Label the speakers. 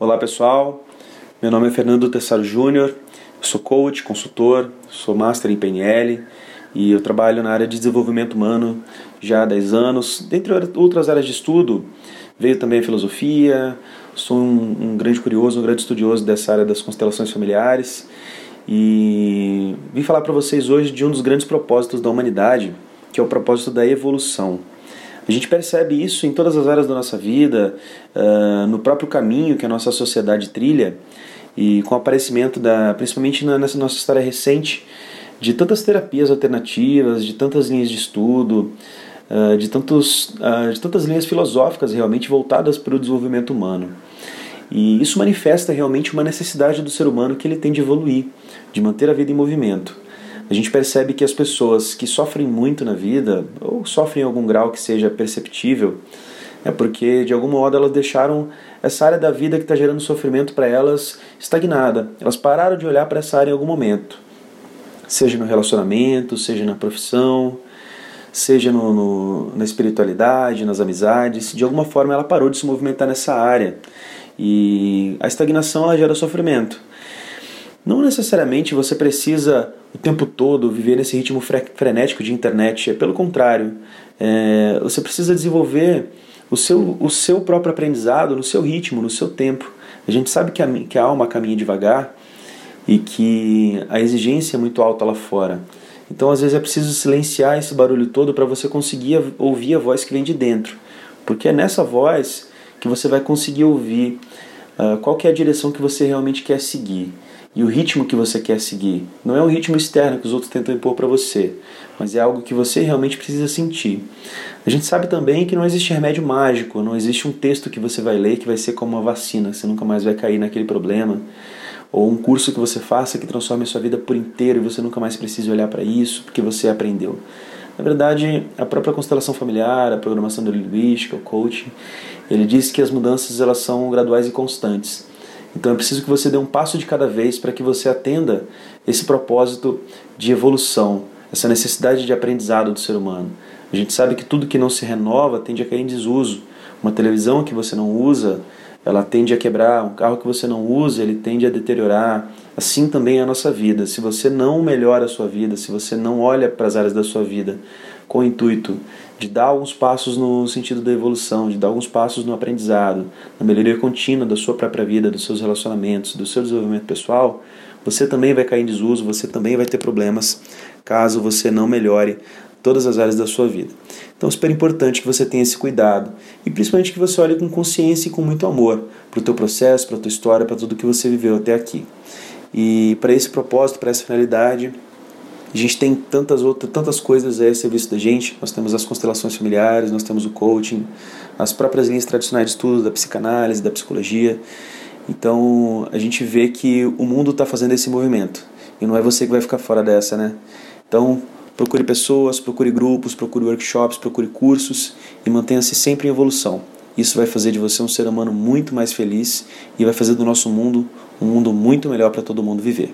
Speaker 1: Olá pessoal, meu nome é Fernando Tessaro Júnior, sou coach, consultor, sou master em PNL e eu trabalho na área de desenvolvimento humano já há 10 anos. Dentre outras áreas de estudo, veio também a filosofia, sou um, um grande curioso, um grande estudioso dessa área das constelações familiares e vim falar para vocês hoje de um dos grandes propósitos da humanidade, que é o propósito da evolução. A gente percebe isso em todas as áreas da nossa vida, uh, no próprio caminho que a nossa sociedade trilha e com o aparecimento da, principalmente nessa nossa história recente, de tantas terapias alternativas, de tantas linhas de estudo, uh, de, tantos, uh, de tantas linhas filosóficas realmente voltadas para o desenvolvimento humano. E isso manifesta realmente uma necessidade do ser humano que ele tem de evoluir, de manter a vida em movimento a gente percebe que as pessoas que sofrem muito na vida, ou sofrem em algum grau que seja perceptível, é porque de algum modo elas deixaram essa área da vida que está gerando sofrimento para elas estagnada. Elas pararam de olhar para essa área em algum momento, seja no relacionamento, seja na profissão, seja no, no, na espiritualidade, nas amizades. De alguma forma ela parou de se movimentar nessa área. E a estagnação ela gera sofrimento. Não necessariamente você precisa o tempo todo viver nesse ritmo frenético de internet, é pelo contrário, é, você precisa desenvolver o seu, o seu próprio aprendizado no seu ritmo, no seu tempo. A gente sabe que a, que a alma caminha devagar e que a exigência é muito alta lá fora. Então, às vezes, é preciso silenciar esse barulho todo para você conseguir ouvir a voz que vem de dentro. Porque é nessa voz que você vai conseguir ouvir qual que é a direção que você realmente quer seguir e o ritmo que você quer seguir. Não é um ritmo externo que os outros tentam impor para você, mas é algo que você realmente precisa sentir. A gente sabe também que não existe remédio mágico, não existe um texto que você vai ler que vai ser como uma vacina, você nunca mais vai cair naquele problema, ou um curso que você faça que transforme a sua vida por inteiro e você nunca mais precise olhar para isso porque você aprendeu. Na verdade, a própria constelação familiar, a programação neurolinguística, o coaching, ele diz que as mudanças elas são graduais e constantes. Então é preciso que você dê um passo de cada vez para que você atenda esse propósito de evolução, essa necessidade de aprendizado do ser humano. A gente sabe que tudo que não se renova tende a cair em desuso. Uma televisão que você não usa, ela tende a quebrar. Um carro que você não usa, ele tende a deteriorar. Assim também é a nossa vida. Se você não melhora a sua vida, se você não olha para as áreas da sua vida com o intuito de dar alguns passos no sentido da evolução, de dar alguns passos no aprendizado, na melhoria contínua da sua própria vida, dos seus relacionamentos, do seu desenvolvimento pessoal, você também vai cair em desuso, você também vai ter problemas caso você não melhore todas as áreas da sua vida. Então, é super importante que você tenha esse cuidado e principalmente que você olhe com consciência e com muito amor para o teu processo, para a tua história, para tudo que você viveu até aqui. E para esse propósito, para essa finalidade, a gente tem tantas outras, tantas coisas a serviço da gente. Nós temos as constelações familiares, nós temos o coaching, as próprias linhas tradicionais de estudo da psicanálise, da psicologia. Então a gente vê que o mundo está fazendo esse movimento e não é você que vai ficar fora dessa, né? Então procure pessoas, procure grupos, procure workshops, procure cursos e mantenha-se sempre em evolução. Isso vai fazer de você um ser humano muito mais feliz e vai fazer do nosso mundo um mundo muito melhor para todo mundo viver.